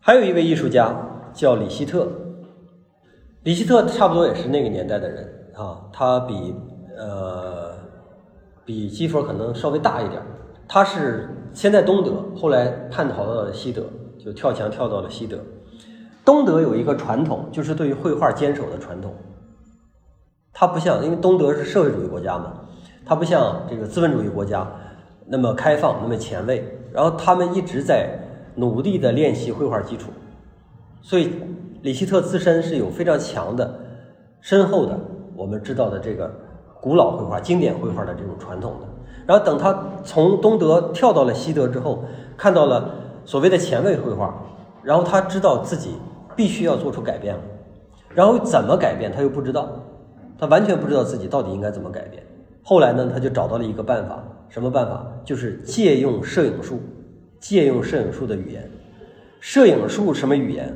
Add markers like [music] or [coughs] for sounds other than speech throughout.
还有一位艺术家叫里希特，里希特差不多也是那个年代的人啊，他比呃比基弗可能稍微大一点。他是先在东德，后来叛逃到了西德，就跳墙跳到了西德。东德有一个传统，就是对于绘画坚守的传统。它不像，因为东德是社会主义国家嘛，它不像这个资本主义国家那么开放、那么前卫。然后他们一直在努力的练习绘画基础，所以里希特自身是有非常强的、深厚的我们知道的这个古老绘画、经典绘画的这种传统的。然后等他从东德跳到了西德之后，看到了所谓的前卫绘画，然后他知道自己必须要做出改变了，然后怎么改变他又不知道。他完全不知道自己到底应该怎么改变。后来呢，他就找到了一个办法，什么办法？就是借用摄影术，借用摄影术的语言。摄影术什么语言？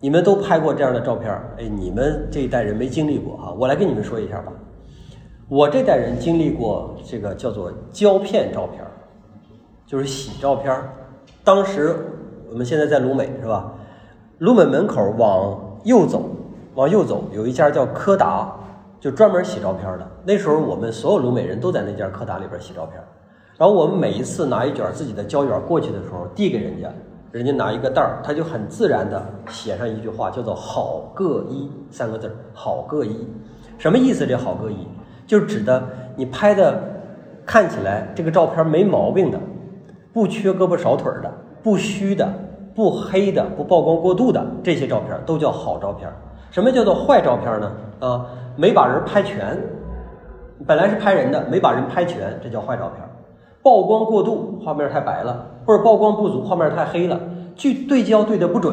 你们都拍过这样的照片儿，哎，你们这一代人没经历过哈，我来跟你们说一下吧。我这代人经历过这个叫做胶片照片，就是洗照片。当时我们现在在鲁美是吧？鲁美门口往右走，往右走有一家叫柯达。就专门洗照片的。那时候我们所有鲁美人都在那家柯达里边洗照片。然后我们每一次拿一卷自己的胶卷过去的时候，递给人家，人家拿一个袋儿，他就很自然的写上一句话，叫做“好各一”三个字儿，“好各一”，什么意思？这“好各一”就是指的你拍的看起来这个照片没毛病的，不缺胳膊少腿的，不虚的，不黑的，不曝光过度的这些照片都叫好照片。什么叫做坏照片呢？啊？没把人拍全，本来是拍人的，没把人拍全，这叫坏照片。曝光过度，画面太白了；或者曝光不足，画面太黑了。距对焦对的不准，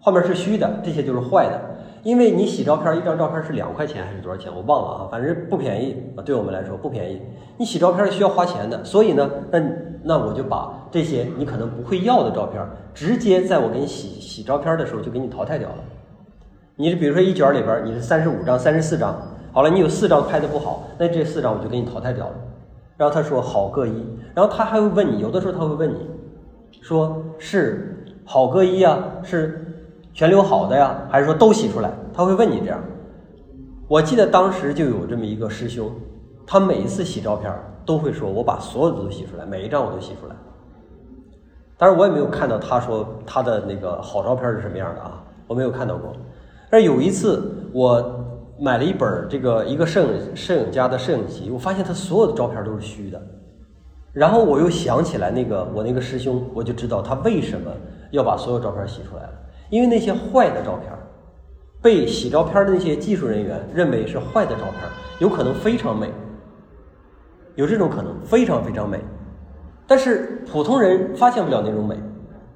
画面是虚的，这些就是坏的。因为你洗照片，一张照片是两块钱还是多少钱？我忘了啊，反正不便宜啊，对我们来说不便宜。你洗照片需要花钱的，所以呢，那那我就把这些你可能不会要的照片，直接在我给你洗洗照片的时候就给你淘汰掉了。你比如说一卷里边你是三十五张、三十四张，好了，你有四张拍的不好，那这四张我就给你淘汰掉了。然后他说好各一，然后他还会问你，有的时候他会问你，说是好各一啊，是全留好的呀，还是说都洗出来？他会问你这样。我记得当时就有这么一个师兄，他每一次洗照片都会说，我把所有的都洗出来，每一张我都洗出来。当然我也没有看到他说他的那个好照片是什么样的啊，我没有看到过。但有一次，我买了一本这个一个摄影摄影家的摄影集，我发现他所有的照片都是虚的。然后我又想起来那个我那个师兄，我就知道他为什么要把所有照片洗出来了。因为那些坏的照片，被洗照片的那些技术人员认为是坏的照片，有可能非常美，有这种可能非常非常美。但是普通人发现不了那种美，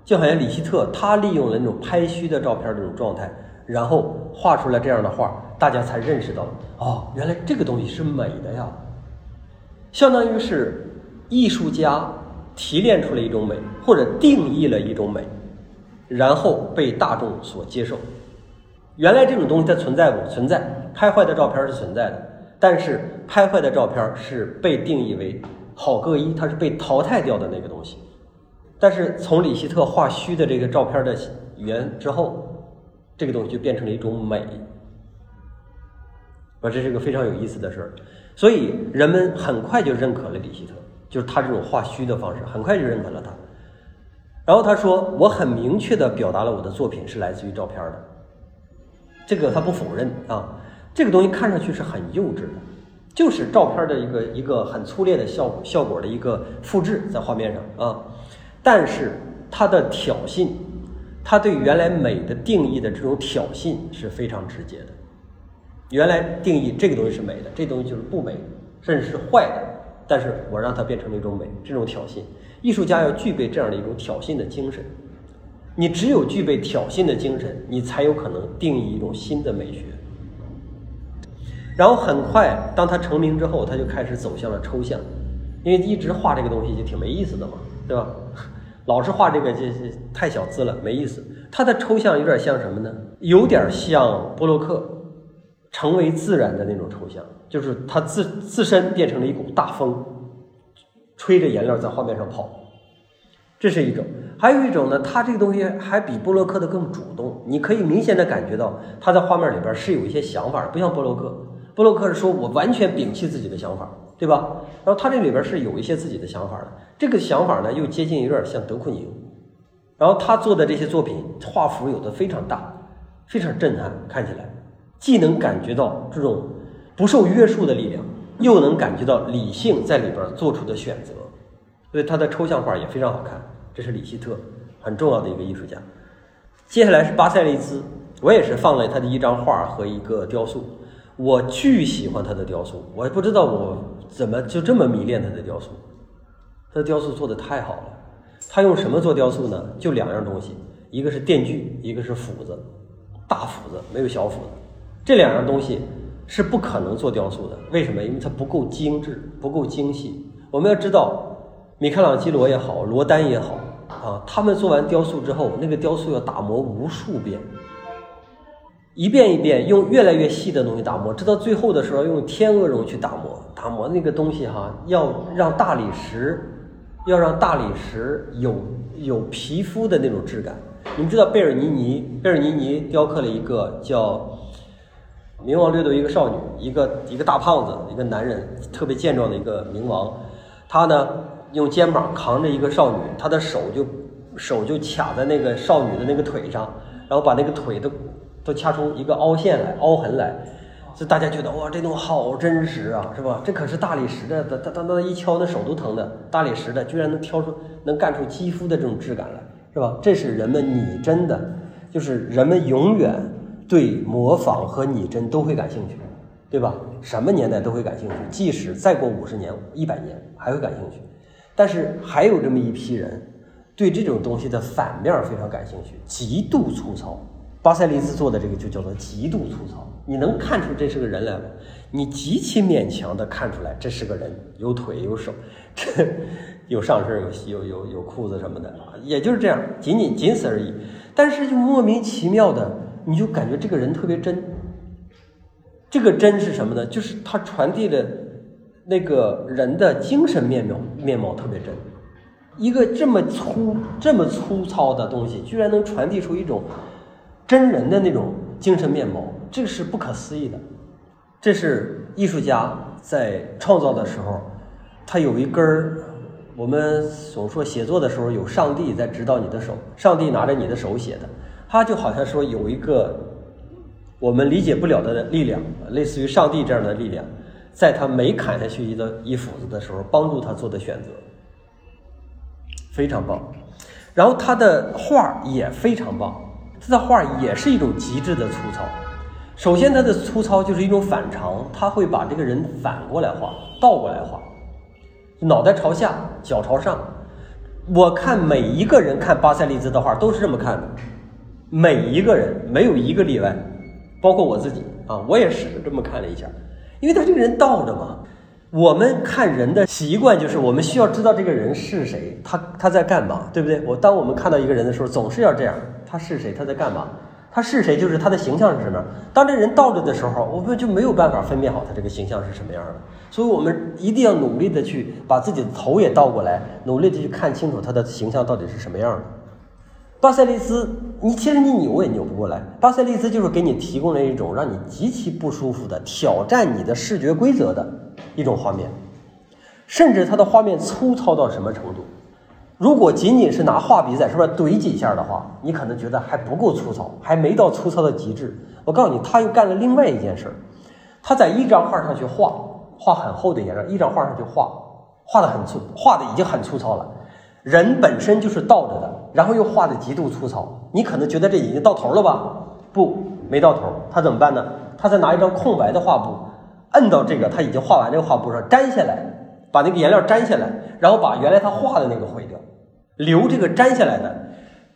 就好像李希特他利用了那种拍虚的照片这种状态。然后画出来这样的画，大家才认识到哦，原来这个东西是美的呀。相当于是艺术家提炼出了一种美，或者定义了一种美，然后被大众所接受。原来这种东西它存在不存在？拍坏的照片是存在的，但是拍坏的照片是被定义为好各一，它是被淘汰掉的那个东西。但是从里希特画虚的这个照片的语言之后。这个东西就变成了一种美，啊，这是个非常有意思的事儿，所以人们很快就认可了里希特，就是他这种画虚的方式，很快就认可了他。然后他说：“我很明确的表达了我的作品是来自于照片的，这个他不否认啊。这个东西看上去是很幼稚的，就是照片的一个一个很粗劣的效果效果的一个复制在画面上啊，但是他的挑衅。”他对原来美的定义的这种挑衅是非常直接的。原来定义这个东西是美的，这东西就是不美，甚至是坏的。但是我让它变成了一种美，这种挑衅。艺术家要具备这样的一种挑衅的精神。你只有具备挑衅的精神，你才有可能定义一种新的美学。然后很快，当他成名之后，他就开始走向了抽象，因为一直画这个东西就挺没意思的嘛，对吧？[laughs] 老是画这个，这这太小资了，没意思。他的抽象有点像什么呢？有点像波洛克，成为自然的那种抽象，就是他自自身变成了一股大风，吹着颜料在画面上跑。这是一种。还有一种呢，他这个东西还比波洛克的更主动，你可以明显的感觉到他在画面里边是有一些想法，不像波洛克。波洛克是说我完全摒弃自己的想法，对吧？然后他这里边是有一些自己的想法的，这个想法呢又接近有点像德库宁。然后他做的这些作品画幅有的非常大，非常震撼，看起来既能感觉到这种不受约束的力量，又能感觉到理性在里边做出的选择，所以他的抽象画也非常好看。这是里希特很重要的一个艺术家。接下来是巴塞利兹，我也是放了他的一张画和一个雕塑，我巨喜欢他的雕塑，我也不知道我怎么就这么迷恋他的雕塑，他的雕塑做的太好了。他用什么做雕塑呢？就两样东西，一个是电锯，一个是斧子，大斧子没有小斧子。这两样东西是不可能做雕塑的。为什么？因为它不够精致，不够精细。我们要知道，米开朗基罗也好，罗丹也好啊，他们做完雕塑之后，那个雕塑要打磨无数遍，一遍一遍用越来越细的东西打磨，直到最后的时候用天鹅绒去打磨，打磨那个东西哈，要让大理石。要让大理石有有皮肤的那种质感。你们知道贝尔尼尼，贝尔尼尼雕刻了一个叫冥王掠夺一个少女，一个一个大胖子，一个男人，特别健壮的一个冥王。他呢用肩膀扛着一个少女，他的手就手就卡在那个少女的那个腿上，然后把那个腿都都掐出一个凹陷来，凹痕来。就大家觉得哇，这东西好真实啊，是吧？这可是大理石的，他他他那一敲，那手都疼的。大理石的居然能挑出，能干出肌肤的这种质感来，是吧？这是人们拟真的，就是人们永远对模仿和拟真都会感兴趣，对吧？什么年代都会感兴趣，即使再过五十年、一百年还会感兴趣。但是还有这么一批人，对这种东西的反面非常感兴趣，极度粗糙。巴塞利斯做的这个就叫做极度粗糙。你能看出这是个人来吗？你极其勉强的看出来这是个人，有腿有手，这 [laughs] 有上身有有有有裤子什么的，也就是这样，仅仅仅此而已。但是就莫名其妙的，你就感觉这个人特别真。这个真是什么呢？就是他传递的那个人的精神面貌面貌特别真。一个这么粗这么粗糙的东西，居然能传递出一种真人的那种精神面貌。这是不可思议的，这是艺术家在创造的时候，他有一根儿。我们总说写作的时候有上帝在指导你的手，上帝拿着你的手写的，他就好像说有一个我们理解不了的力量，类似于上帝这样的力量，在他没砍下去一个一斧子的时候，帮助他做的选择，非常棒。然后他的画也非常棒，他的画也是一种极致的粗糙。首先，他的粗糙就是一种反常，他会把这个人反过来画，倒过来画，脑袋朝下，脚朝上。我看每一个人看巴塞利兹的画都是这么看的，每一个人没有一个例外，包括我自己啊，我也是这么看了一下，因为他这个人倒着嘛。我们看人的习惯就是我们需要知道这个人是谁，他他在干嘛，对不对？我当我们看到一个人的时候，总是要这样，他是谁，他在干嘛。他是谁？就是他的形象是什么样。当这人倒着的时候，我们就没有办法分辨好他这个形象是什么样的。所以，我们一定要努力的去把自己的头也倒过来，努力的去看清楚他的形象到底是什么样的。巴塞利斯，你其实你扭也扭不过来。巴塞利斯就是给你提供了一种让你极其不舒服的、挑战你的视觉规则的一种画面，甚至他的画面粗糙到什么程度？如果仅仅是拿画笔在上面怼几下的话，你可能觉得还不够粗糙，还没到粗糙的极致。我告诉你，他又干了另外一件事儿，他在一张画上去画，画很厚的颜料，一张画上去画，画的很粗，画的已经很粗糙了。人本身就是倒着的，然后又画的极度粗糙，你可能觉得这已经到头了吧？不，没到头。他怎么办呢？他再拿一张空白的画布，摁到这个他已经画完这个画布上，粘下来，把那个颜料粘下来，然后把原来他画的那个毁掉。留这个粘下来的，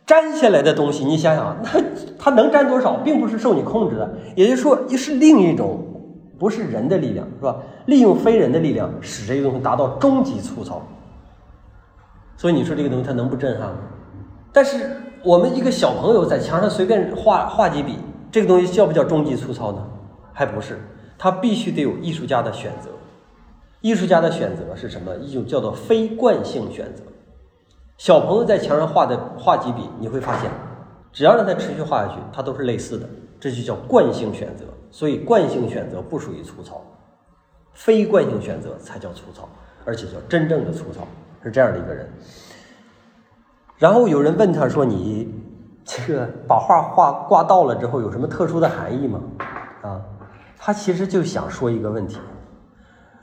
粘下来的东西，你想想，那它能粘多少，并不是受你控制的。也就是说，是另一种，不是人的力量，是吧？利用非人的力量，使这个东西达到终极粗糙。所以你说这个东西它能不震撼吗？但是我们一个小朋友在墙上随便画画几笔，这个东西叫不叫终极粗糙呢？还不是，它必须得有艺术家的选择。艺术家的选择是什么？一种叫做非惯性选择。小朋友在墙上画的画几笔，你会发现，只要让他持续画下去，它都是类似的，这就叫惯性选择。所以惯性选择不属于粗糙，非惯性选择才叫粗糙，而且叫真正的粗糙，是这样的一个人。然后有人问他说：“你这个把画画挂倒了之后，有什么特殊的含义吗？”啊，他其实就想说一个问题：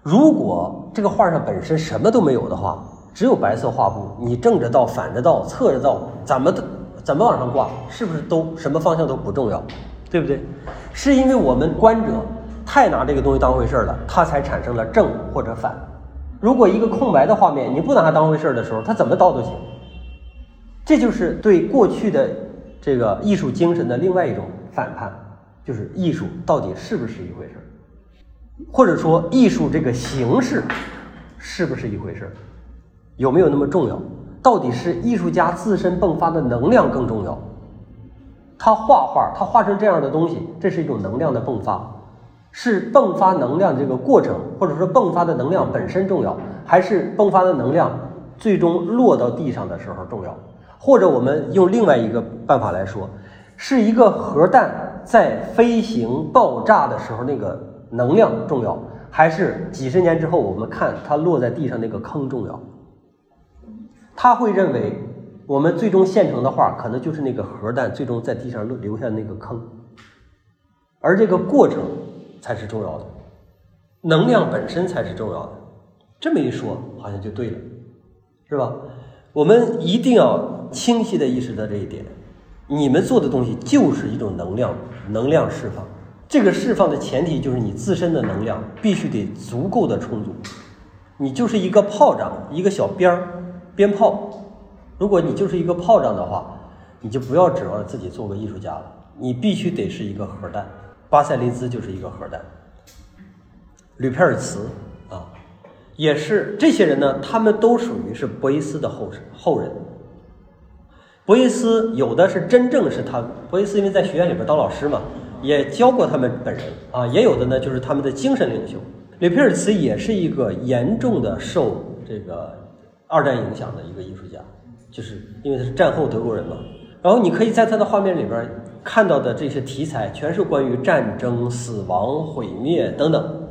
如果这个画上本身什么都没有的话。只有白色画布，你正着倒、反着倒、侧着倒，怎么的怎么往上挂，是不是都什么方向都不重要，对不对？是因为我们观者太拿这个东西当回事了，它才产生了正或者反。如果一个空白的画面你不拿它当回事儿的时候，它怎么倒都行。这就是对过去的这个艺术精神的另外一种反叛，就是艺术到底是不是一回事儿或者说艺术这个形式是不是一回事儿有没有那么重要？到底是艺术家自身迸发的能量更重要？他画画，他画成这样的东西，这是一种能量的迸发，是迸发能量这个过程，或者说迸发的能量本身重要，还是迸发的能量最终落到地上的时候重要？或者我们用另外一个办法来说，是一个核弹在飞行爆炸的时候那个能量重要，还是几十年之后我们看它落在地上那个坑重要？他会认为，我们最终现成的画可能就是那个核弹最终在地上留留下那个坑，而这个过程才是重要的，能量本身才是重要的。这么一说，好像就对了，是吧？我们一定要清晰的意识到这一点：你们做的东西就是一种能量，能量释放。这个释放的前提就是你自身的能量必须得足够的充足，你就是一个炮仗，一个小鞭儿。鞭炮，如果你就是一个炮仗的话，你就不要指望自己做个艺术家了。你必须得是一个核弹。巴塞利兹就是一个核弹。吕佩尔茨啊，也是这些人呢，他们都属于是博伊斯的后后人。博伊斯有的是真正是他，博伊斯因为在学院里边当老师嘛，也教过他们本人啊，也有的呢就是他们的精神领袖。吕佩尔茨也是一个严重的受这个。二战影响的一个艺术家，就是因为他是战后德国人嘛。然后你可以在他的画面里边看到的这些题材，全是关于战争、死亡、毁灭等等。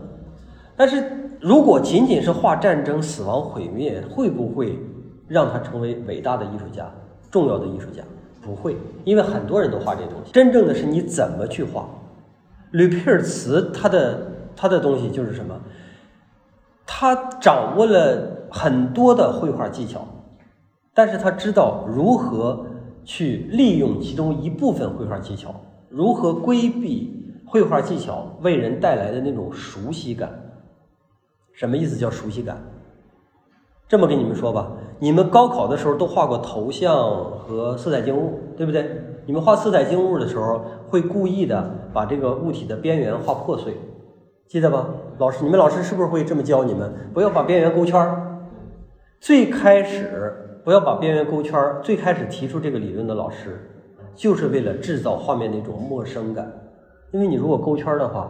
但是如果仅仅是画战争、死亡、毁灭，会不会让他成为伟大的艺术家、重要的艺术家？不会，因为很多人都画这东西。真正的是你怎么去画。吕皮尔茨他的他的东西就是什么？他掌握了。很多的绘画技巧，但是他知道如何去利用其中一部分绘画技巧，如何规避绘画技巧为人带来的那种熟悉感。什么意思叫熟悉感？这么跟你们说吧，你们高考的时候都画过头像和色彩静物，对不对？你们画色彩静物的时候，会故意的把这个物体的边缘画破碎，记得吧？老师，你们老师是不是会这么教你们？不要把边缘勾圈儿。最开始不要把边缘勾圈。最开始提出这个理论的老师，就是为了制造画面那种陌生感。因为你如果勾圈的话，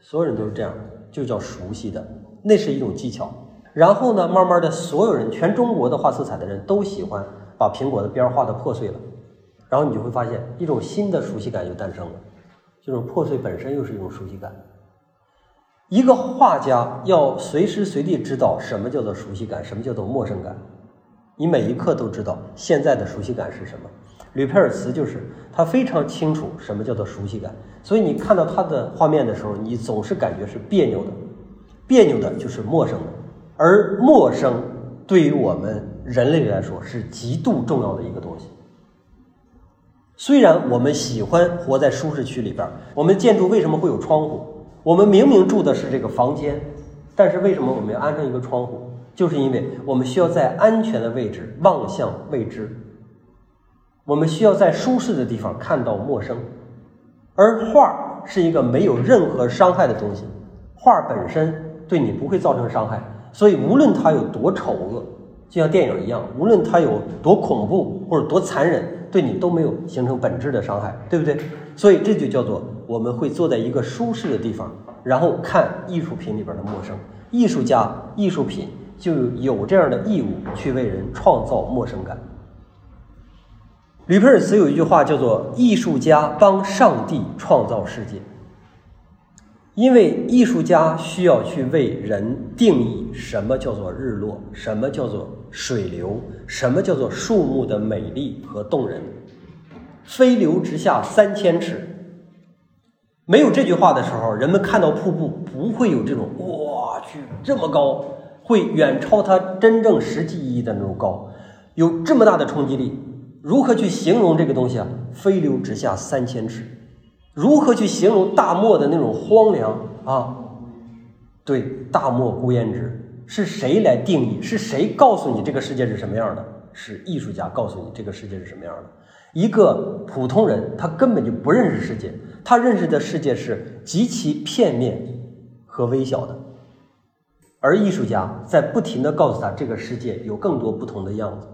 所有人都是这样，就叫熟悉的，那是一种技巧。然后呢，慢慢的，所有人，全中国的画色彩的人都喜欢把苹果的边画的破碎了。然后你就会发现，一种新的熟悉感又诞生了。这种破碎本身又是一种熟悉感。一个画家要随时随地知道什么叫做熟悉感，什么叫做陌生感。你每一刻都知道现在的熟悉感是什么。吕佩尔茨就是他非常清楚什么叫做熟悉感，所以你看到他的画面的时候，你总是感觉是别扭的，别扭的就是陌生的。而陌生对于我们人类来说是极度重要的一个东西。虽然我们喜欢活在舒适区里边，我们建筑为什么会有窗户？我们明明住的是这个房间，但是为什么我们要安上一个窗户？就是因为我们需要在安全的位置望向未知，我们需要在舒适的地方看到陌生。而画是一个没有任何伤害的东西，画本身对你不会造成伤害，所以无论它有多丑恶，就像电影一样，无论它有多恐怖或者多残忍，对你都没有形成本质的伤害，对不对？所以这就叫做。我们会坐在一个舒适的地方，然后看艺术品里边的陌生。艺术家、艺术品就有这样的义务去为人创造陌生感。吕佩尔茨有一句话叫做“艺术家帮上帝创造世界”，因为艺术家需要去为人定义什么叫做日落，什么叫做水流，什么叫做树木的美丽和动人。飞流直下三千尺，没有这句话的时候，人们看到瀑布不会有这种“我去这么高”，会远超它真正实际意义的那种高，有这么大的冲击力。如何去形容这个东西啊？飞流直下三千尺，如何去形容大漠的那种荒凉啊？对，大漠孤烟直，是谁来定义？是谁告诉你这个世界是什么样的？是艺术家告诉你这个世界是什么样的。一个普通人，他根本就不认识世界，他认识的世界是极其片面和微小的，而艺术家在不停的告诉他，这个世界有更多不同的样子。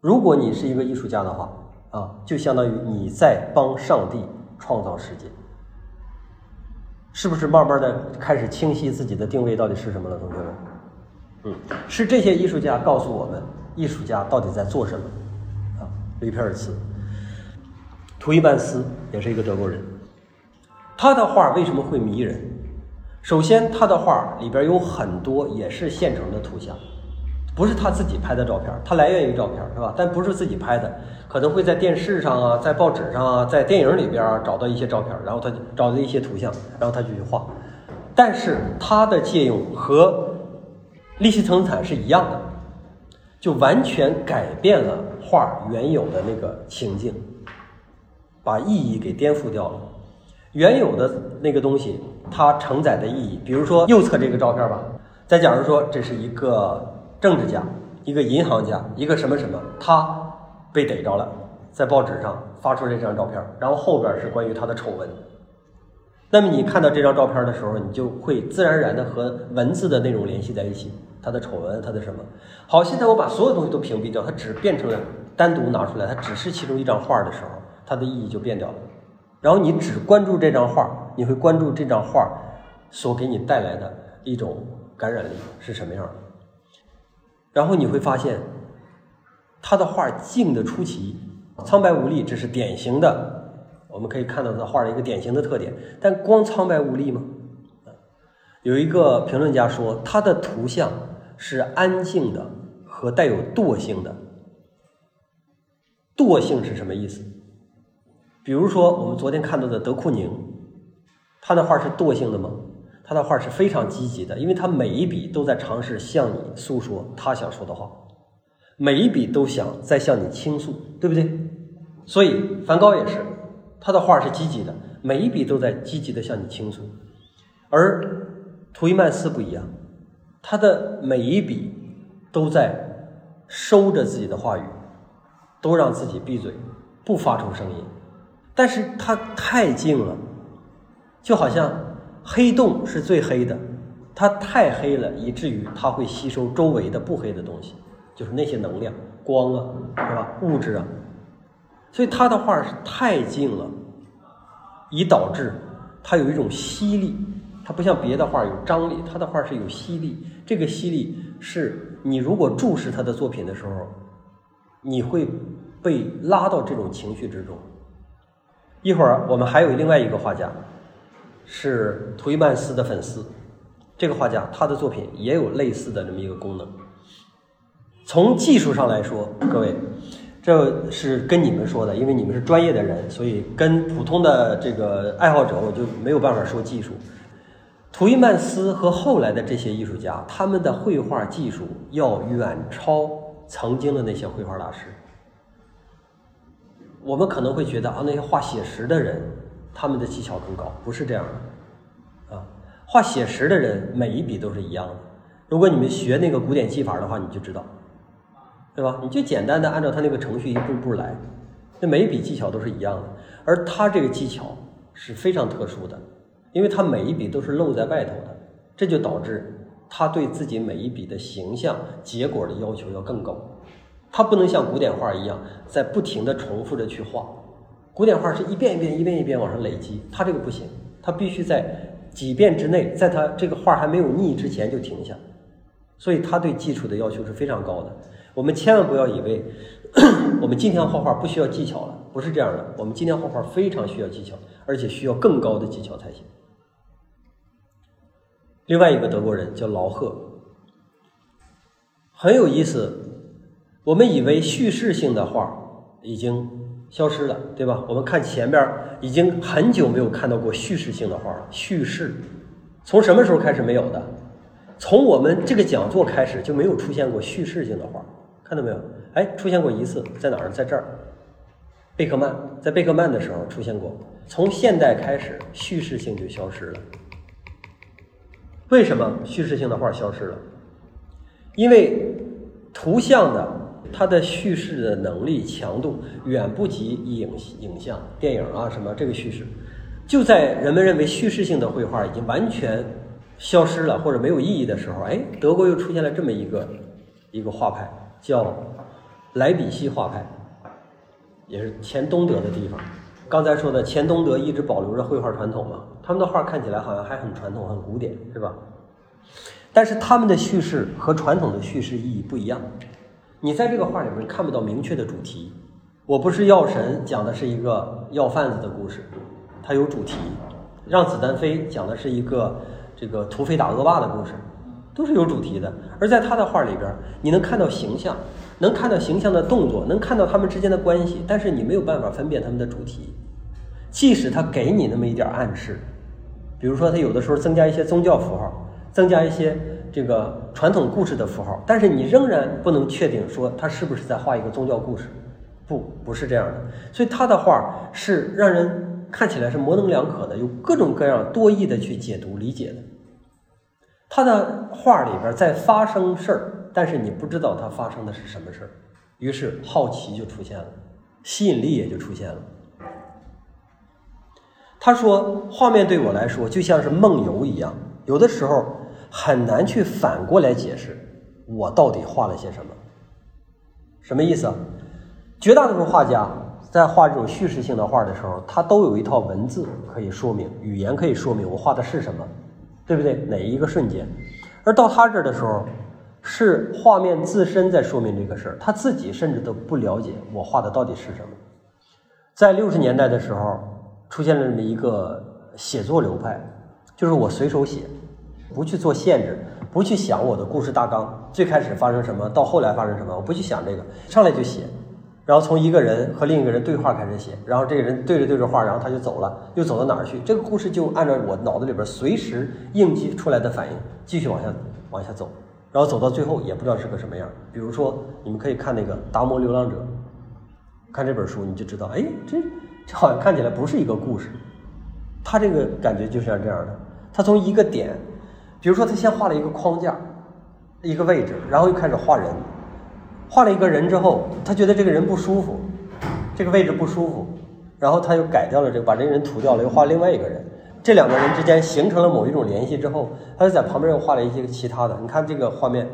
如果你是一个艺术家的话，啊，就相当于你在帮上帝创造世界，是不是慢慢的开始清晰自己的定位到底是什么了，同学们？嗯，是这些艺术家告诉我们，艺术家到底在做什么？啊，雷佩尔茨，图伊曼斯也是一个德国人，他的画为什么会迷人？首先，他的画里边有很多也是现成的图像。不是他自己拍的照片，他来源于照片，是吧？但不是自己拍的，可能会在电视上啊，在报纸上啊，在电影里边找到一些照片，然后他找到一些图像，然后他就去画。但是他的借用和利希滕坦是一样的，就完全改变了画原有的那个情境，把意义给颠覆掉了。原有的那个东西，它承载的意义，比如说右侧这个照片吧，再假如说这是一个。政治家，一个银行家，一个什么什么，他被逮着了，在报纸上发出这张照片，然后后边是关于他的丑闻。那么你看到这张照片的时候，你就会自然而然的和文字的内容联系在一起，他的丑闻，他的什么？好，现在我把所有东西都屏蔽掉，它只变成了单独拿出来，它只是其中一张画的时候，它的意义就变掉了。然后你只关注这张画，你会关注这张画所给你带来的一种感染力是什么样的？然后你会发现，他的画静的出奇，苍白无力，这是典型的，我们可以看到他画的一个典型的特点。但光苍白无力吗？有一个评论家说，他的图像是安静的和带有惰性的。惰性是什么意思？比如说我们昨天看到的德库宁，他的画是惰性的吗？他的画是非常积极的，因为他每一笔都在尝试向你诉说他想说的话，每一笔都想在向你倾诉，对不对？所以梵高也是，他的画是积极的，每一笔都在积极的向你倾诉。而图伊曼斯不一样，他的每一笔都在收着自己的话语，都让自己闭嘴，不发出声音。但是他太静了，就好像。黑洞是最黑的，它太黑了，以至于它会吸收周围的不黑的东西，就是那些能量、光啊，是吧？物质啊，所以他的画是太静了，以导致它有一种吸力，它不像别的画有张力，他的画是有吸力。这个吸力是你如果注视他的作品的时候，你会被拉到这种情绪之中。一会儿我们还有另外一个画家。是图伊曼斯的粉丝，这个画家他的作品也有类似的这么一个功能。从技术上来说，各位，这是跟你们说的，因为你们是专业的人，所以跟普通的这个爱好者我就没有办法说技术。图伊曼斯和后来的这些艺术家，他们的绘画技术要远超曾经的那些绘画大师。我们可能会觉得啊，那些画写实的人。他们的技巧更高，不是这样的，啊，画写实的人每一笔都是一样的。如果你们学那个古典技法的话，你就知道，对吧？你就简单的按照他那个程序一步步来，那每一笔技巧都是一样的。而他这个技巧是非常特殊的，因为他每一笔都是露在外头的，这就导致他对自己每一笔的形象结果的要求要更高。他不能像古典画一样在不停的重复着去画。古典画是一遍一遍、一遍一遍往上累积，它这个不行，它必须在几遍之内，在它这个画还没有腻之前就停下，所以它对基础的要求是非常高的。我们千万不要以为 [coughs] 我们今天画画不需要技巧了，不是这样的。我们今天画画非常需要技巧，而且需要更高的技巧才行。另外一个德国人叫劳赫，很有意思。我们以为叙事性的画已经消失了，对吧？我们看前边已经很久没有看到过叙事性的画了。叙事从什么时候开始没有的？从我们这个讲座开始就没有出现过叙事性的画，看到没有？哎，出现过一次，在哪儿？在这儿。贝克曼在贝克曼的时候出现过。从现代开始，叙事性就消失了。为什么叙事性的画消失了？因为图像的它的叙事的能力强度远不及影影像、电影啊什么这个叙事。就在人们认为叙事性的绘画已经完全消失了或者没有意义的时候，哎，德国又出现了这么一个一个画派，叫莱比锡画派，也是前东德的地方。刚才说的前东德一直保留着绘画传统嘛。他们的画看起来好像还很传统、很古典，是吧？但是他们的叙事和传统的叙事意义不一样。你在这个画里面看不到明确的主题。我不是药神讲的是一个药贩子的故事，它有主题；让子弹飞讲的是一个这个土匪打恶霸的故事，都是有主题的。而在他的画里边，你能看到形象，能看到形象的动作，能看到他们之间的关系，但是你没有办法分辨他们的主题。即使他给你那么一点暗示。比如说，他有的时候增加一些宗教符号，增加一些这个传统故事的符号，但是你仍然不能确定说他是不是在画一个宗教故事，不，不是这样的。所以他的画是让人看起来是模棱两可的，有各种各样多义的去解读理解的。他的画里边在发生事儿，但是你不知道他发生的是什么事儿，于是好奇就出现了，吸引力也就出现了。他说：“画面对我来说就像是梦游一样，有的时候很难去反过来解释我到底画了些什么。什么意思？绝大多数画家在画这种叙事性的画的时候，他都有一套文字可以说明，语言可以说明我画的是什么，对不对？哪一个瞬间？而到他这儿的时候，是画面自身在说明这个事儿，他自己甚至都不了解我画的到底是什么。在六十年代的时候。”出现了这么一个写作流派，就是我随手写，不去做限制，不去想我的故事大纲，最开始发生什么，到后来发生什么，我不去想这个，上来就写，然后从一个人和另一个人对话开始写，然后这个人对着对着话，然后他就走了，又走到哪儿去？这个故事就按照我脑子里边随时应激出来的反应继续往下往下走，然后走到最后也不知道是个什么样。比如说，你们可以看那个《达摩流浪者》，看这本书你就知道，哎，这。这好像看起来不是一个故事，他这个感觉就像这样的。他从一个点，比如说他先画了一个框架，一个位置，然后又开始画人，画了一个人之后，他觉得这个人不舒服，这个位置不舒服，然后他又改掉了这个，把这个人涂掉了，又画另外一个人。这两个人之间形成了某一种联系之后，他就在旁边又画了一些其他的。你看这个画面，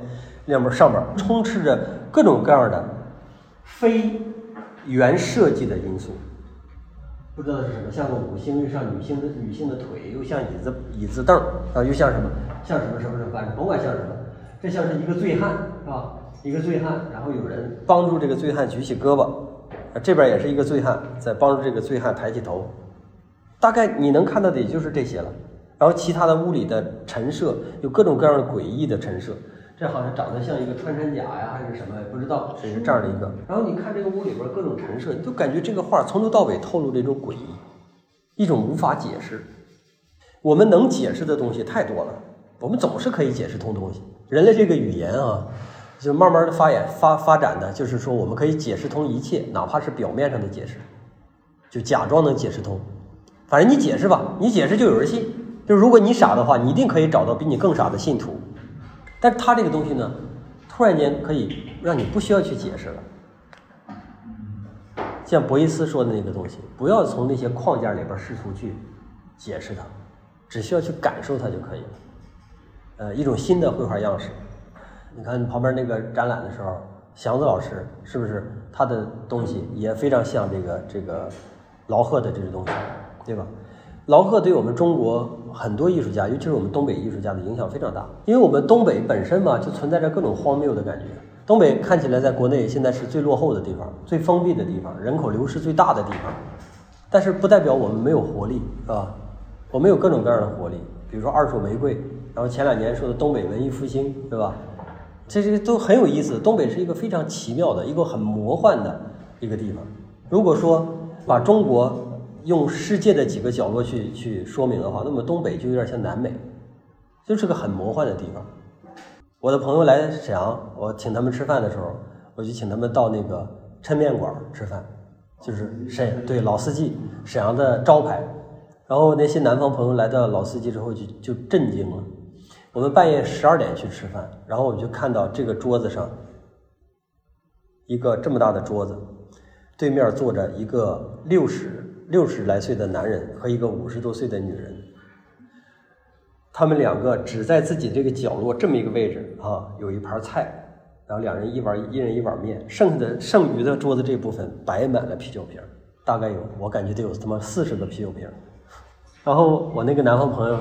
两边上面充斥着各种各样的非原设计的因素。不知道是什么，像个五星，又像女性的女性的腿，又像椅子椅子凳啊，又像什么，像什么什么什么，反正甭管像什么，这像是一个醉汉，是吧？一个醉汉，然后有人帮助这个醉汉举起胳膊，这边也是一个醉汉在帮助这个醉汉抬起头，大概你能看到的也就是这些了。然后其他的屋里的陈设有各种各样的诡异的陈设。这好像长得像一个穿山甲呀，还是什么？不知道是这样的一个。然后你看这个屋里边各种陈设，你就感觉这个画从头到尾透露着一种诡异，一种无法解释。我们能解释的东西太多了，我们总是可以解释通东西。人类这个语言啊，就慢慢的发展发发展的，就是说我们可以解释通一切，哪怕是表面上的解释，就假装能解释通。反正你解释吧，你解释就有人信。就如果你傻的话，你一定可以找到比你更傻的信徒。但是他这个东西呢，突然间可以让你不需要去解释了。像博伊斯说的那个东西，不要从那些框架里边试图去解释它，只需要去感受它就可以了。呃，一种新的绘画样式。你看旁边那个展览的时候，祥子老师是不是他的东西也非常像这个这个劳赫的这个东西，对吧？劳赫对我们中国很多艺术家，尤其是我们东北艺术家的影响非常大，因为我们东北本身嘛就存在着各种荒谬的感觉，东北看起来在国内现在是最落后的地方，最封闭的地方，人口流失最大的地方，但是不代表我们没有活力，是吧？我们有各种各样的活力，比如说二手玫瑰，然后前两年说的东北文艺复兴，对吧？这些都很有意思。东北是一个非常奇妙的一个很魔幻的一个地方。如果说把中国用世界的几个角落去去说明的话，那么东北就有点像南美，就是个很魔幻的地方。我的朋友来沈阳，我请他们吃饭的时候，我就请他们到那个抻面馆吃饭，就是沈对老四季沈阳的招牌。然后那些南方朋友来到老四季之后就就震惊了。我们半夜十二点去吃饭，然后我就看到这个桌子上一个这么大的桌子，对面坐着一个六十六十来岁的男人和一个五十多岁的女人。他们两个只在自己这个角落这么一个位置啊，有一盘菜，然后两人一碗一人一碗面，剩下的剩余的桌子这部分摆满了啤酒瓶，大概有我感觉得有他妈四十个啤酒瓶。然后我那个南方朋友，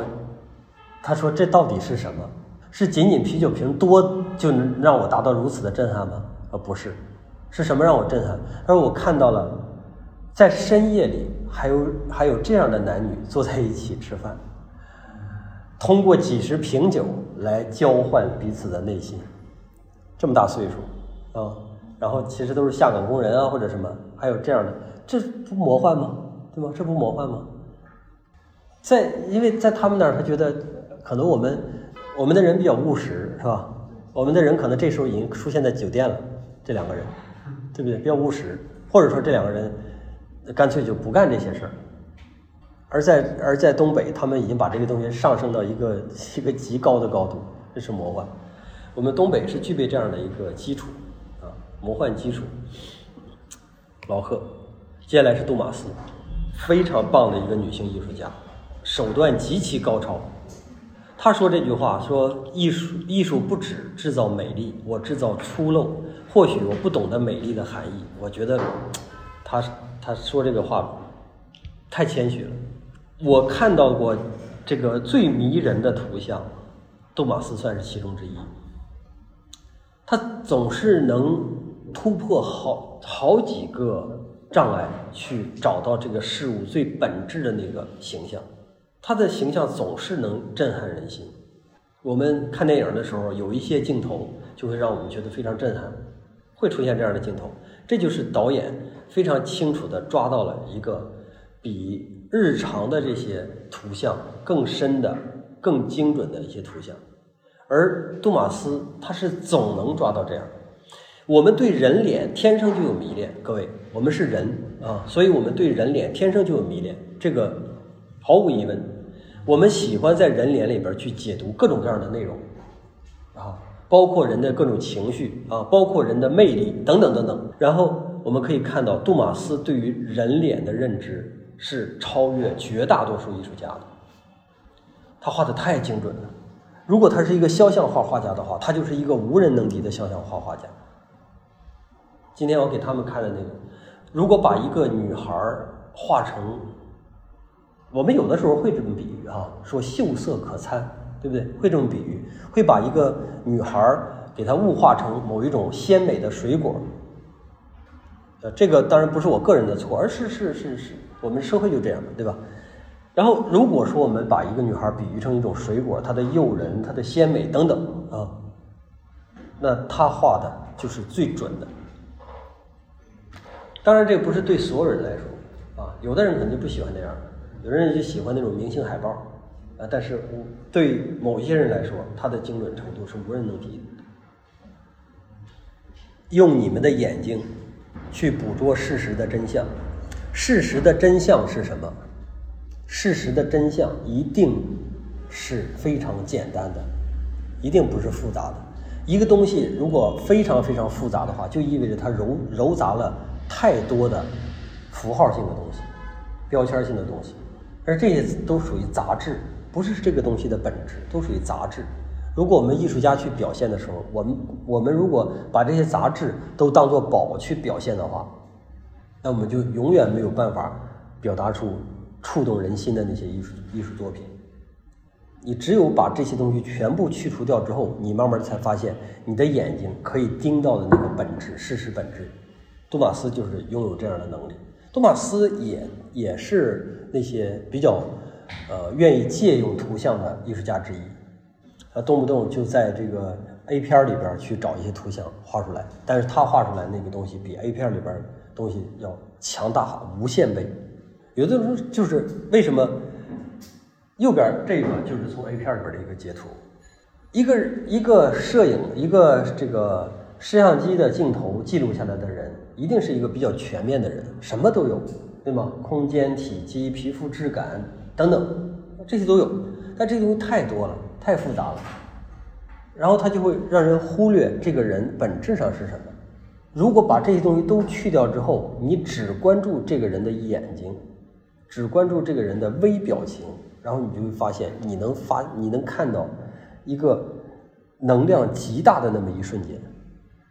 他说这到底是什么？是仅仅啤酒瓶多就能让我达到如此的震撼吗？啊，不是，是什么让我震撼？他说我看到了，在深夜里还有还有这样的男女坐在一起吃饭。通过几十瓶酒来交换彼此的内心，这么大岁数啊，然后其实都是下岗工人啊或者什么，还有这样的，这不魔幻吗？对吗？这不魔幻吗？在因为在他们那儿，他觉得可能我们我们的人比较务实，是吧？我们的人可能这时候已经出现在酒店了，这两个人，对不对？比较务实，或者说这两个人干脆就不干这些事儿。而在而在东北，他们已经把这个东西上升到一个 [laughs] 一个极高的高度，这是魔幻。我们东北是具备这样的一个基础啊，魔幻基础。老贺，接下来是杜马斯，非常棒的一个女性艺术家，手段极其高超。她说这句话说：“艺术艺术不止制造美丽，我制造粗陋。或许我不懂得美丽的含义。”我觉得，她他说这个话太谦虚了。我看到过这个最迷人的图像，杜马斯算是其中之一。他总是能突破好好几个障碍，去找到这个事物最本质的那个形象。他的形象总是能震撼人心。我们看电影的时候，有一些镜头就会让我们觉得非常震撼，会出现这样的镜头。这就是导演非常清楚的抓到了一个比。日常的这些图像更深的、更精准的一些图像，而杜马斯他是总能抓到这样。我们对人脸天生就有迷恋，各位，我们是人啊，所以我们对人脸天生就有迷恋，这个毫无疑问。我们喜欢在人脸里边去解读各种各样的内容啊，包括人的各种情绪啊，包括人的魅力等等等等。然后我们可以看到杜马斯对于人脸的认知。是超越绝大多数艺术家的，他画的太精准了。如果他是一个肖像画画家的话，他就是一个无人能敌的肖像画画家。今天我给他们看的那个，如果把一个女孩画成，我们有的时候会这么比喻啊，说秀色可餐，对不对？会这么比喻，会把一个女孩给她物化成某一种鲜美的水果。呃，这个当然不是我个人的错，而是是是是。我们社会就这样的，对吧？然后，如果说我们把一个女孩比喻成一种水果，她的诱人、她的鲜美等等啊，那她画的就是最准的。当然，这不是对所有人来说啊，有的人可能就不喜欢那样，有的人就喜欢那种明星海报啊。但是，对某些人来说，它的精准程度是无人能敌的。用你们的眼睛去捕捉事实的真相。事实的真相是什么？事实的真相一定是非常简单的，一定不是复杂的。一个东西如果非常非常复杂的话，就意味着它揉揉杂了太多的符号性的东西、标签性的东西，而这些都属于杂质，不是这个东西的本质，都属于杂质。如果我们艺术家去表现的时候，我们我们如果把这些杂质都当做宝去表现的话，那我们就永远没有办法表达出触动人心的那些艺术艺术作品。你只有把这些东西全部去除掉之后，你慢慢才发现你的眼睛可以盯到的那个本质，事实本质。多马斯就是拥有这样的能力。多马斯也也是那些比较呃愿意借用图像的艺术家之一，他动不动就在这个 A 片里边去找一些图像画出来，但是他画出来那个东西比 A 片里边东西要强大无限倍。有的时候就是为什么右边这个就是从 A 片里边的一个截图，一个一个摄影一个这个摄像机的镜头记录下来的人。一定是一个比较全面的人，什么都有，对吗？空间、体积、皮肤质感等等，这些都有。但这些东西太多了，太复杂了，然后他就会让人忽略这个人本质上是什么。如果把这些东西都去掉之后，你只关注这个人的眼睛，只关注这个人的微表情，然后你就会发现，你能发，你能看到一个能量极大的那么一瞬间。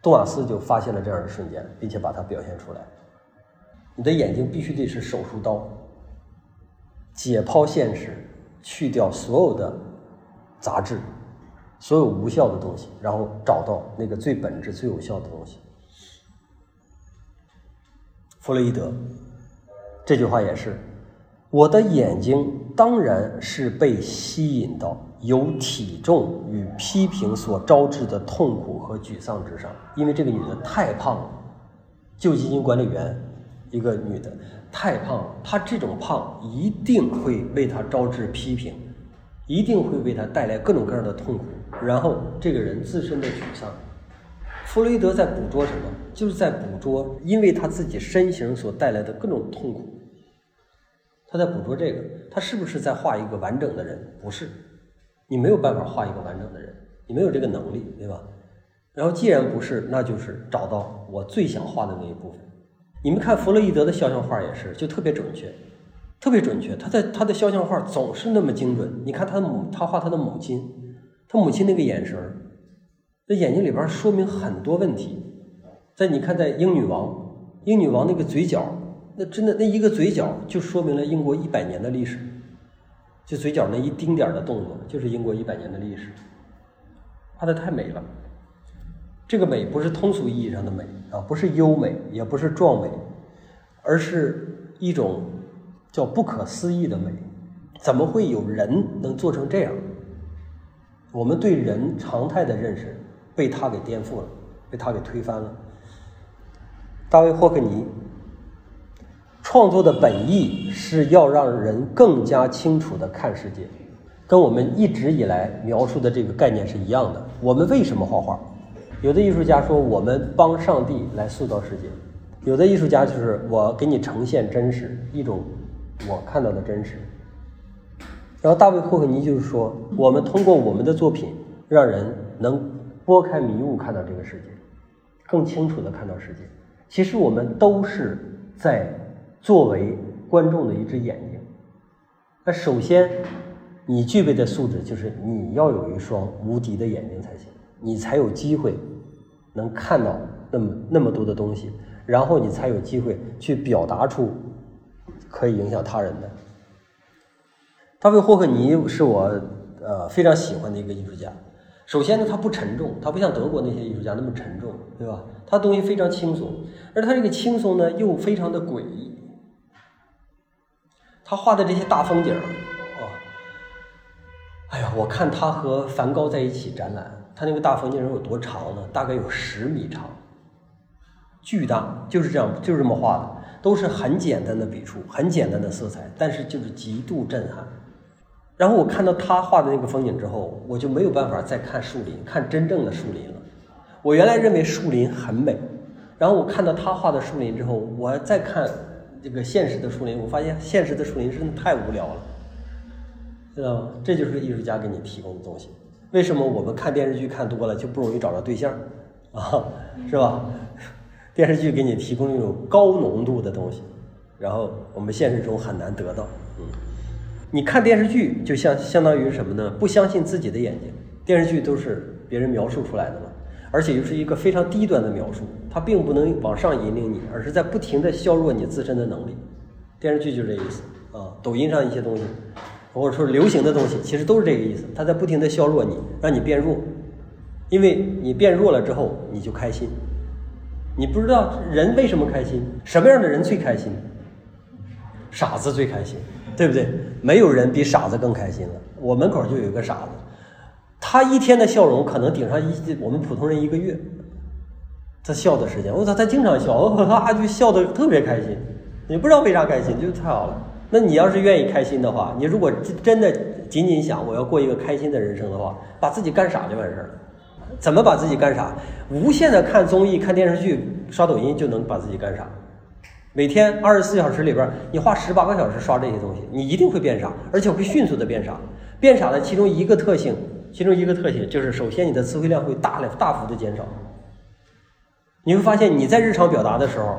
杜马斯就发现了这样的瞬间，并且把它表现出来。你的眼睛必须得是手术刀，解剖现实，去掉所有的杂质，所有无效的东西，然后找到那个最本质、最有效的东西。弗洛伊德这句话也是：我的眼睛当然是被吸引到。由体重与批评所招致的痛苦和沮丧之上，因为这个女的太胖了，救济金管理员，一个女的太胖，她这种胖一定会为她招致批评，一定会为她带来各种各样的痛苦，然后这个人自身的沮丧。弗洛伊德在捕捉什么？就是在捕捉因为他自己身形所带来的各种痛苦。他在捕捉这个，他是不是在画一个完整的人？不是。你没有办法画一个完整的人，你没有这个能力，对吧？然后既然不是，那就是找到我最想画的那一部分。你们看弗洛伊德的肖像画也是，就特别准确，特别准确。他在他的肖像画总是那么精准。你看他母，他画他的母亲，他母亲那个眼神儿，那眼睛里边说明很多问题。在你看，在英女王，英女王那个嘴角，那真的那一个嘴角就说明了英国一百年的历史。就嘴角那一丁点儿的动作，就是英国一百年的历史，画的太美了。这个美不是通俗意义上的美啊，不是优美，也不是壮美，而是一种叫不可思议的美。怎么会有人能做成这样？我们对人常态的认识被他给颠覆了，被他给推翻了。大卫霍克尼。创作的本意是要让人更加清楚的看世界，跟我们一直以来描述的这个概念是一样的。我们为什么画画？有的艺术家说我们帮上帝来塑造世界，有的艺术家就是我给你呈现真实，一种我看到的真实。然后大卫霍克尼就是说，我们通过我们的作品，让人能拨开迷雾看到这个世界，更清楚的看到世界。其实我们都是在。作为观众的一只眼睛，那首先你具备的素质就是你要有一双无敌的眼睛才行，你才有机会能看到那么那么多的东西，然后你才有机会去表达出可以影响他人的。大卫霍克尼是我呃非常喜欢的一个艺术家。首先呢，他不沉重，他不像德国那些艺术家那么沉重，对吧？他东西非常轻松，而他这个轻松呢又非常的诡异。他画的这些大风景，哦，哎呀，我看他和梵高在一起展览，他那个大风景有多长呢？大概有十米长，巨大，就是这样，就是这么画的，都是很简单的笔触，很简单的色彩，但是就是极度震撼。然后我看到他画的那个风景之后，我就没有办法再看树林，看真正的树林了。我原来认为树林很美，然后我看到他画的树林之后，我再看。这个现实的树林，我发现现实的树林真的太无聊了，知道吗？这就是艺术家给你提供的东西。为什么我们看电视剧看多了就不容易找到对象啊？是吧？电视剧给你提供一种高浓度的东西，然后我们现实中很难得到。嗯，你看电视剧就像相当于什么呢？不相信自己的眼睛。电视剧都是别人描述出来的嘛。而且又是一个非常低端的描述，它并不能往上引领你，而是在不停的削弱你自身的能力。电视剧就这意思啊，抖音上一些东西，或者说流行的东西，其实都是这个意思。它在不停的削弱你，让你变弱，因为你变弱了之后，你就开心。你不知道人为什么开心？什么样的人最开心？傻子最开心，对不对？没有人比傻子更开心了。我门口就有一个傻子，他一天的笑容可能顶上一我们普通人一个月。他笑的时间，我操，他经常笑，我 [laughs] 哈就笑的特别开心。你不知道为啥开心，就太好了。那你要是愿意开心的话，你如果真的仅仅想我要过一个开心的人生的话，把自己干傻就完事儿了。怎么把自己干傻？无限的看综艺、看电视剧、刷抖音就能把自己干傻。每天二十四小时里边，你花十八个小时刷这些东西，你一定会变傻，而且会迅速的变傻。变傻的其中一个特性，其中一个特性就是，首先你的词汇量会大量大幅的减少。你会发现你在日常表达的时候，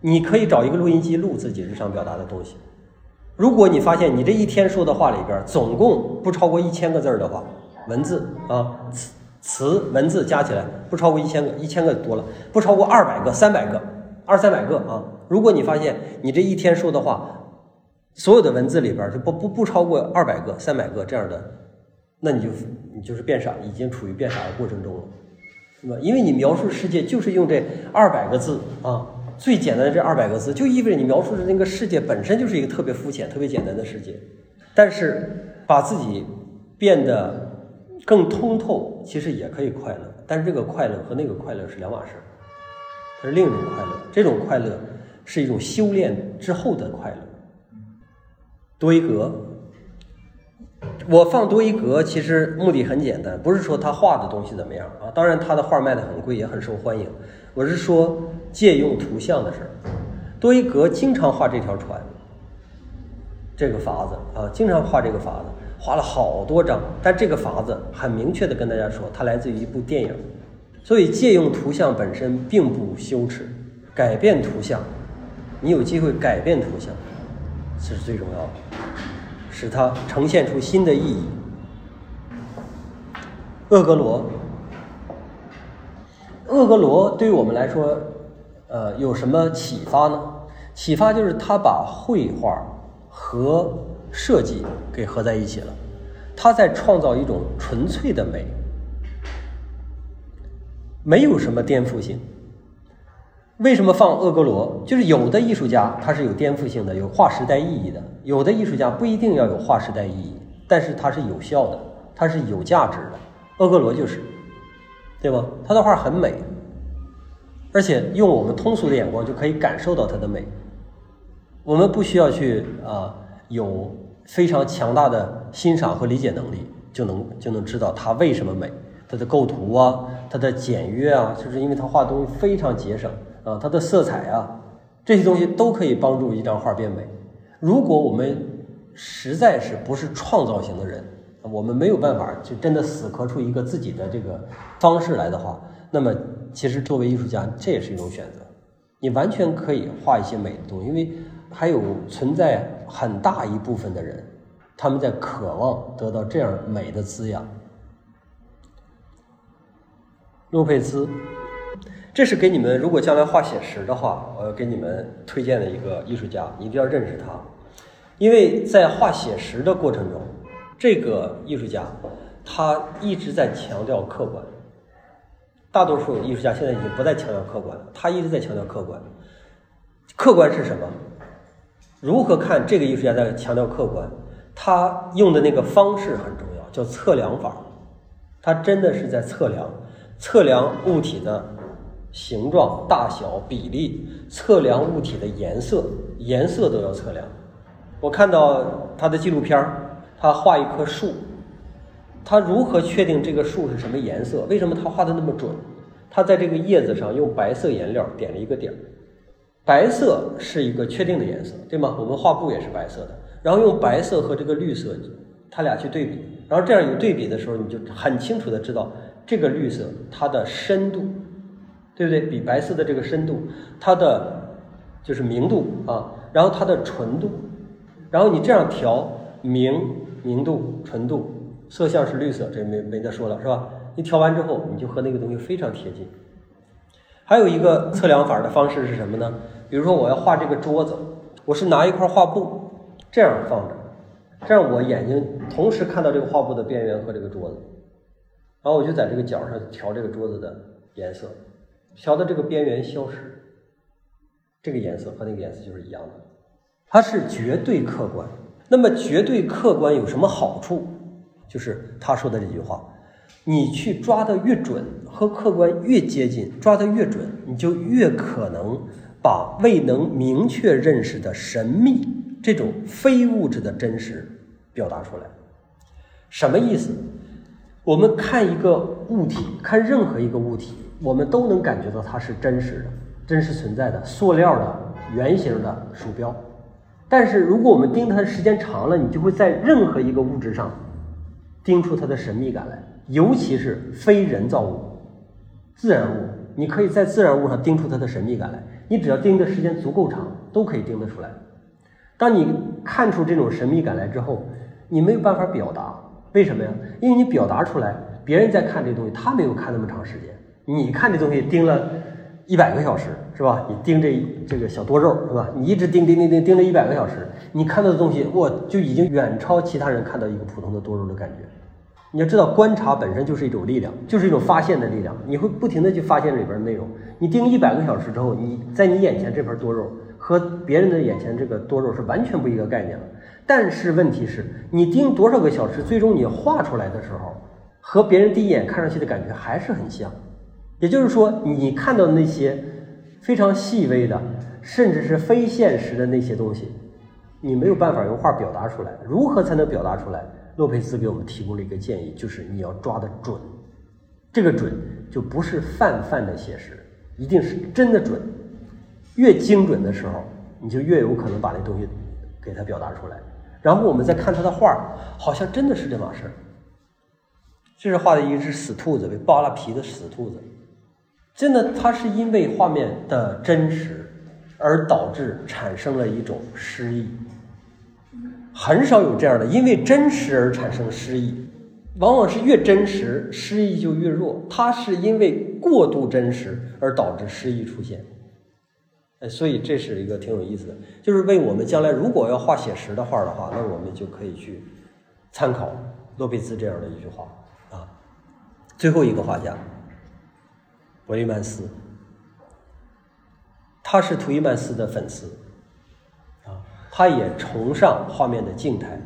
你可以找一个录音机录自己日常表达的东西。如果你发现你这一天说的话里边总共不超过一千个字儿的话，文字啊词词文字加起来不超过一千个，一千个多了，不超过二百个、三百个、二三百个啊。如果你发现你这一天说的话，所有的文字里边就不不不超过二百个、三百个这样的，那你就你就是变傻，已经处于变傻的过程中了。对吧？因为你描述世界就是用这二百个字啊，最简单的这二百个字，就意味着你描述的那个世界本身就是一个特别肤浅、特别简单的世界。但是把自己变得更通透，其实也可以快乐。但是这个快乐和那个快乐是两码事，它是另一种快乐。这种快乐是一种修炼之后的快乐。多一格。我放多一格，其实目的很简单，不是说他画的东西怎么样啊，当然他的画卖的很贵，也很受欢迎。我是说借用图像的事儿。多伊格经常画这条船，这个法子啊，经常画这个法子，画了好多张。但这个法子很明确的跟大家说，它来自于一部电影。所以借用图像本身并不羞耻，改变图像，你有机会改变图像，这是最重要的。使它呈现出新的意义。厄格罗，厄格罗对于我们来说，呃，有什么启发呢？启发就是他把绘画和设计给合在一起了，他在创造一种纯粹的美，没有什么颠覆性。为什么放厄格罗？就是有的艺术家他是有颠覆性的，有划时代意义的；有的艺术家不一定要有划时代意义，但是它是有效的，它是有价值的。厄格罗就是，对吧？他的画很美，而且用我们通俗的眼光就可以感受到它的美。我们不需要去啊有非常强大的欣赏和理解能力，就能就能知道它为什么美。它的构图啊，它的简约啊，就是因为它画东西非常节省。啊，它的色彩啊，这些东西都可以帮助一张画变美。如果我们实在是不是创造型的人，我们没有办法就真的死磕出一个自己的这个方式来的话，那么其实作为艺术家，这也是一种选择。你完全可以画一些美的东西，因为还有存在很大一部分的人，他们在渴望得到这样美的滋养。洛佩兹。这是给你们，如果将来画写实的话，我要给你们推荐的一个艺术家，一定要认识他，因为在画写实的过程中，这个艺术家他一直在强调客观。大多数艺术家现在已经不再强调客观，他一直在强调客观。客观是什么？如何看这个艺术家在强调客观？他用的那个方式很重要，叫测量法。他真的是在测量，测量物体的。形状、大小、比例，测量物体的颜色，颜色都要测量。我看到他的纪录片儿，他画一棵树，他如何确定这个树是什么颜色？为什么他画的那么准？他在这个叶子上用白色颜料点了一个点儿，白色是一个确定的颜色，对吗？我们画布也是白色的，然后用白色和这个绿色，它俩去对比，然后这样有对比的时候，你就很清楚的知道这个绿色它的深度。对不对？比白色的这个深度，它的就是明度啊，然后它的纯度，然后你这样调明明度、纯度，色相是绿色，这没没得说了，是吧？你调完之后，你就和那个东西非常贴近。还有一个测量法的方式是什么呢？比如说我要画这个桌子，我是拿一块画布这样放着，这样我眼睛同时看到这个画布的边缘和这个桌子，然后我就在这个角上调这个桌子的颜色，调到这个边缘消失，这个颜色和那个颜色就是一样的，它是绝对客观。那么绝对客观有什么好处？就是他说的这句话：你去抓的越准，和客观越接近，抓的越准，你就越可能把未能明确认识的神秘这种非物质的真实表达出来。什么意思？我们看一个物体，看任何一个物体，我们都能感觉到它是真实的、真实存在的，塑料的、圆形的鼠标。但是如果我们盯它的时间长了，你就会在任何一个物质上盯出它的神秘感来，尤其是非人造物、自然物，你可以在自然物上盯出它的神秘感来。你只要盯的时间足够长，都可以盯得出来。当你看出这种神秘感来之后，你没有办法表达，为什么呀？因为你表达出来，别人在看这东西，他没有看那么长时间，你看这东西盯了。一百个小时是吧？你盯这这个小多肉是吧？你一直盯盯盯盯盯了一百个小时，你看到的东西，哇，就已经远超其他人看到一个普通的多肉的感觉。你要知道，观察本身就是一种力量，就是一种发现的力量。你会不停的去发现里边的内容。你盯一百个小时之后，你在你眼前这盆多肉和别人的眼前这个多肉是完全不一个概念了。但是问题是，你盯多少个小时，最终你画出来的时候，和别人第一眼看上去的感觉还是很像。也就是说，你看到的那些非常细微的，甚至是非现实的那些东西，你没有办法用画表达出来。如何才能表达出来？洛佩兹给我们提供了一个建议，就是你要抓得准。这个准就不是泛泛的写实，一定是真的准。越精准的时候，你就越有可能把那东西给它表达出来。然后我们再看他的画，好像真的是这码事儿。这是画的一只死兔子，被扒了皮的死兔子。真的，它是因为画面的真实而导致产生了一种诗意。很少有这样的，因为真实而产生诗意，往往是越真实，诗意就越弱。它是因为过度真实而导致诗意出现。哎，所以这是一个挺有意思的，就是为我们将来如果要画写实的画的话，那我们就可以去参考洛佩兹这样的一句话啊。最后一个画家。维利曼斯，他是图伊曼斯的粉丝，啊，他也崇尚画面的静态，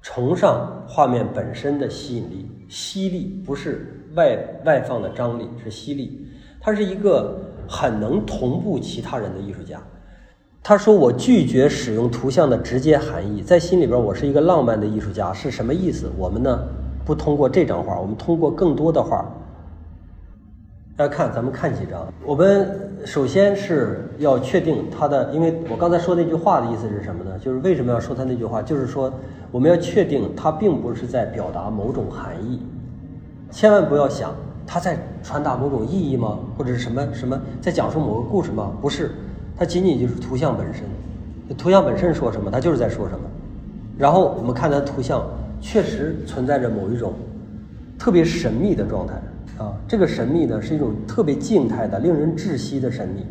崇尚画面本身的吸引力、吸力，不是外外放的张力，是吸力。他是一个很能同步其他人的艺术家。他说：“我拒绝使用图像的直接含义，在心里边，我是一个浪漫的艺术家，是什么意思？我们呢，不通过这张画，我们通过更多的画。”大家看，咱们看几张。我们首先是要确定他的，因为我刚才说那句话的意思是什么呢？就是为什么要说他那句话？就是说我们要确定他并不是在表达某种含义，千万不要想他在传达某种意义吗？或者是什么什么在讲述某个故事吗？不是，它仅仅就是图像本身。图像本身说什么，它就是在说什么。然后我们看它图像，确实存在着某一种特别神秘的状态。啊，这个神秘呢是一种特别静态的、令人窒息的神秘。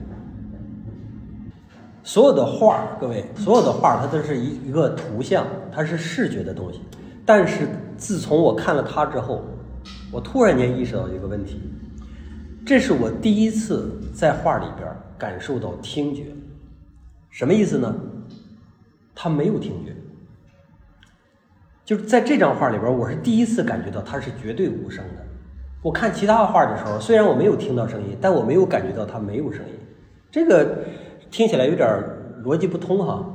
所有的画儿各位，所有的画儿它都是一一个图像，它是视觉的东西。但是自从我看了它之后，我突然间意识到一个问题，这是我第一次在画里边感受到听觉。什么意思呢？它没有听觉，就是在这张画里边，我是第一次感觉到它是绝对无声的。我看其他画的时候，虽然我没有听到声音，但我没有感觉到它没有声音。这个听起来有点逻辑不通哈。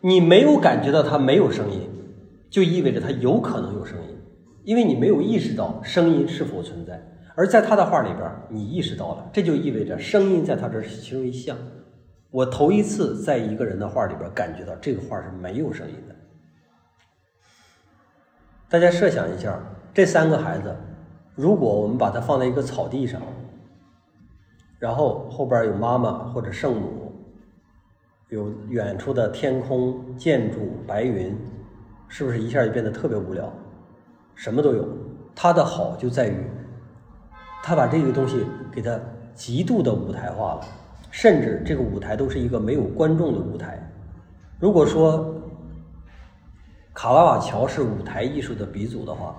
你没有感觉到它没有声音，就意味着它有可能有声音，因为你没有意识到声音是否存在。而在他的画里边，你意识到了，这就意味着声音在他这是其中一项。我头一次在一个人的画里边感觉到这个画是没有声音的。大家设想一下，这三个孩子。如果我们把它放在一个草地上，然后后边有妈妈或者圣母，有远处的天空、建筑、白云，是不是一下就变得特别无聊？什么都有。它的好就在于，他把这个东西给它极度的舞台化了，甚至这个舞台都是一个没有观众的舞台。如果说卡拉瓦乔是舞台艺术的鼻祖的话，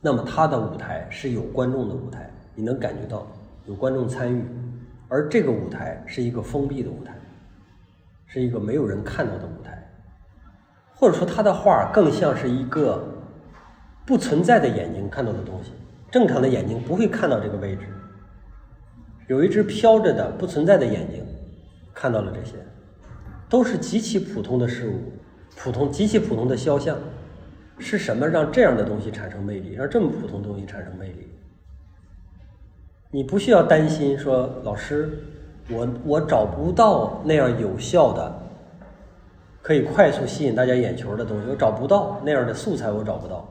那么他的舞台是有观众的舞台，你能感觉到有观众参与，而这个舞台是一个封闭的舞台，是一个没有人看到的舞台，或者说他的画更像是一个不存在的眼睛看到的东西，正常的眼睛不会看到这个位置，有一只飘着的不存在的眼睛看到了这些。都是极其普通的事物，普通极其普通的肖像，是什么让这样的东西产生魅力，让这么普通东西产生魅力？你不需要担心说，老师，我我找不到那样有效的，可以快速吸引大家眼球的东西，我找不到那样的素材，我找不到。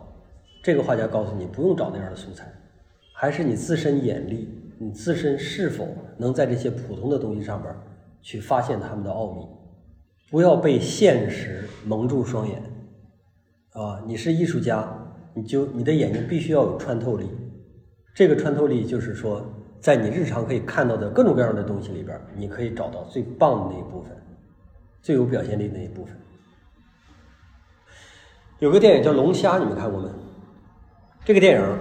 这个画家告诉你，不用找那样的素材，还是你自身眼力，你自身是否能在这些普通的东西上边去发现他们的奥秘。不要被现实蒙住双眼，啊！你是艺术家，你就你的眼睛必须要有穿透力。这个穿透力就是说，在你日常可以看到的各种各样的东西里边，你可以找到最棒的那一部分，最有表现力的那一部分。有个电影叫《龙虾》，你们看过没？这个电影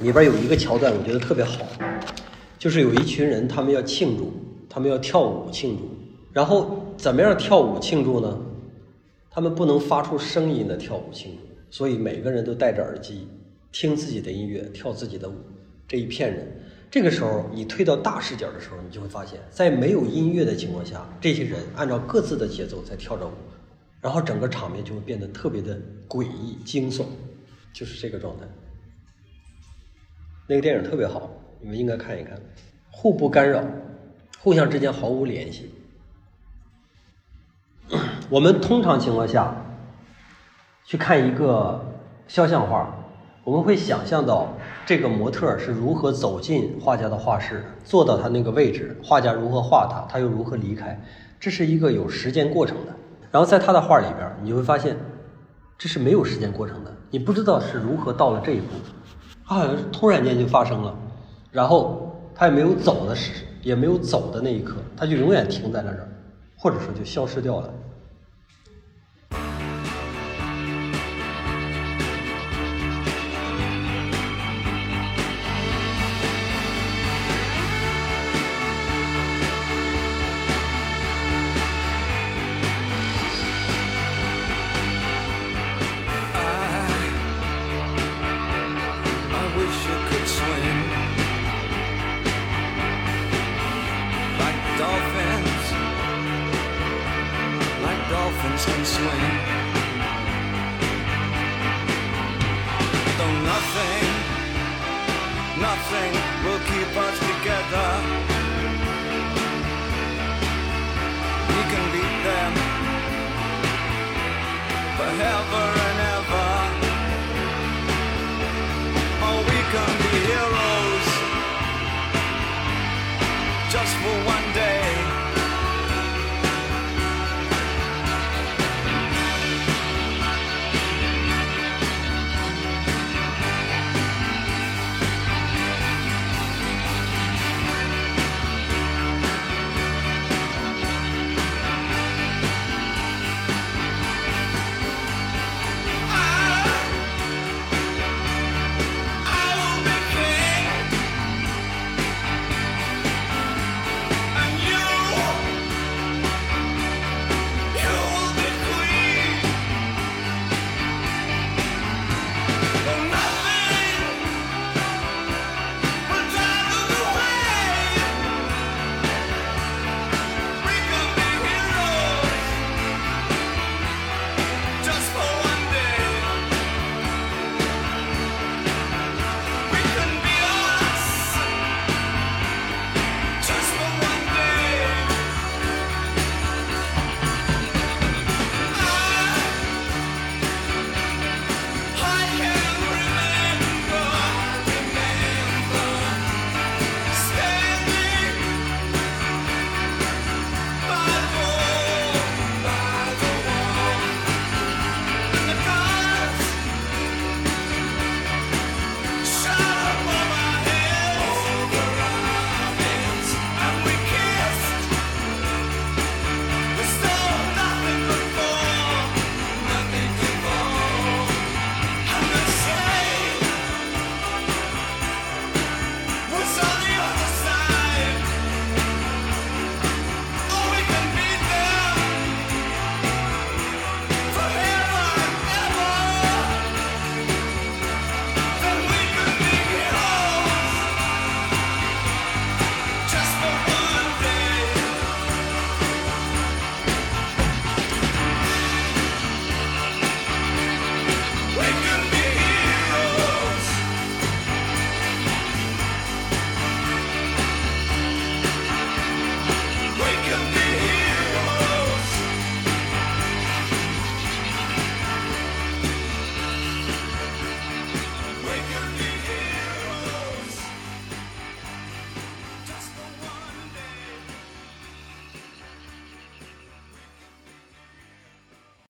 里边有一个桥段，我觉得特别好，就是有一群人，他们要庆祝，他们要跳舞庆祝。然后怎么样跳舞庆祝呢？他们不能发出声音的跳舞庆祝，所以每个人都戴着耳机听自己的音乐，跳自己的舞。这一片人，这个时候你推到大视角的时候，你就会发现，在没有音乐的情况下，这些人按照各自的节奏在跳着舞，然后整个场面就会变得特别的诡异惊悚，就是这个状态。那个电影特别好，你们应该看一看，互不干扰，互相之间毫无联系。[clears throat] 我们通常情况下去看一个肖像画，我们会想象到这个模特是如何走进画家的画室，坐到他那个位置，画家如何画他，他又如何离开，这是一个有时间过程的。然后在他的画里边，你会发现这是没有时间过程的，你不知道是如何到了这一步，他好像是突然间就发生了，然后他也没有走的时，也没有走的那一刻，他就永远停在了这儿。或者说就消失掉了。ever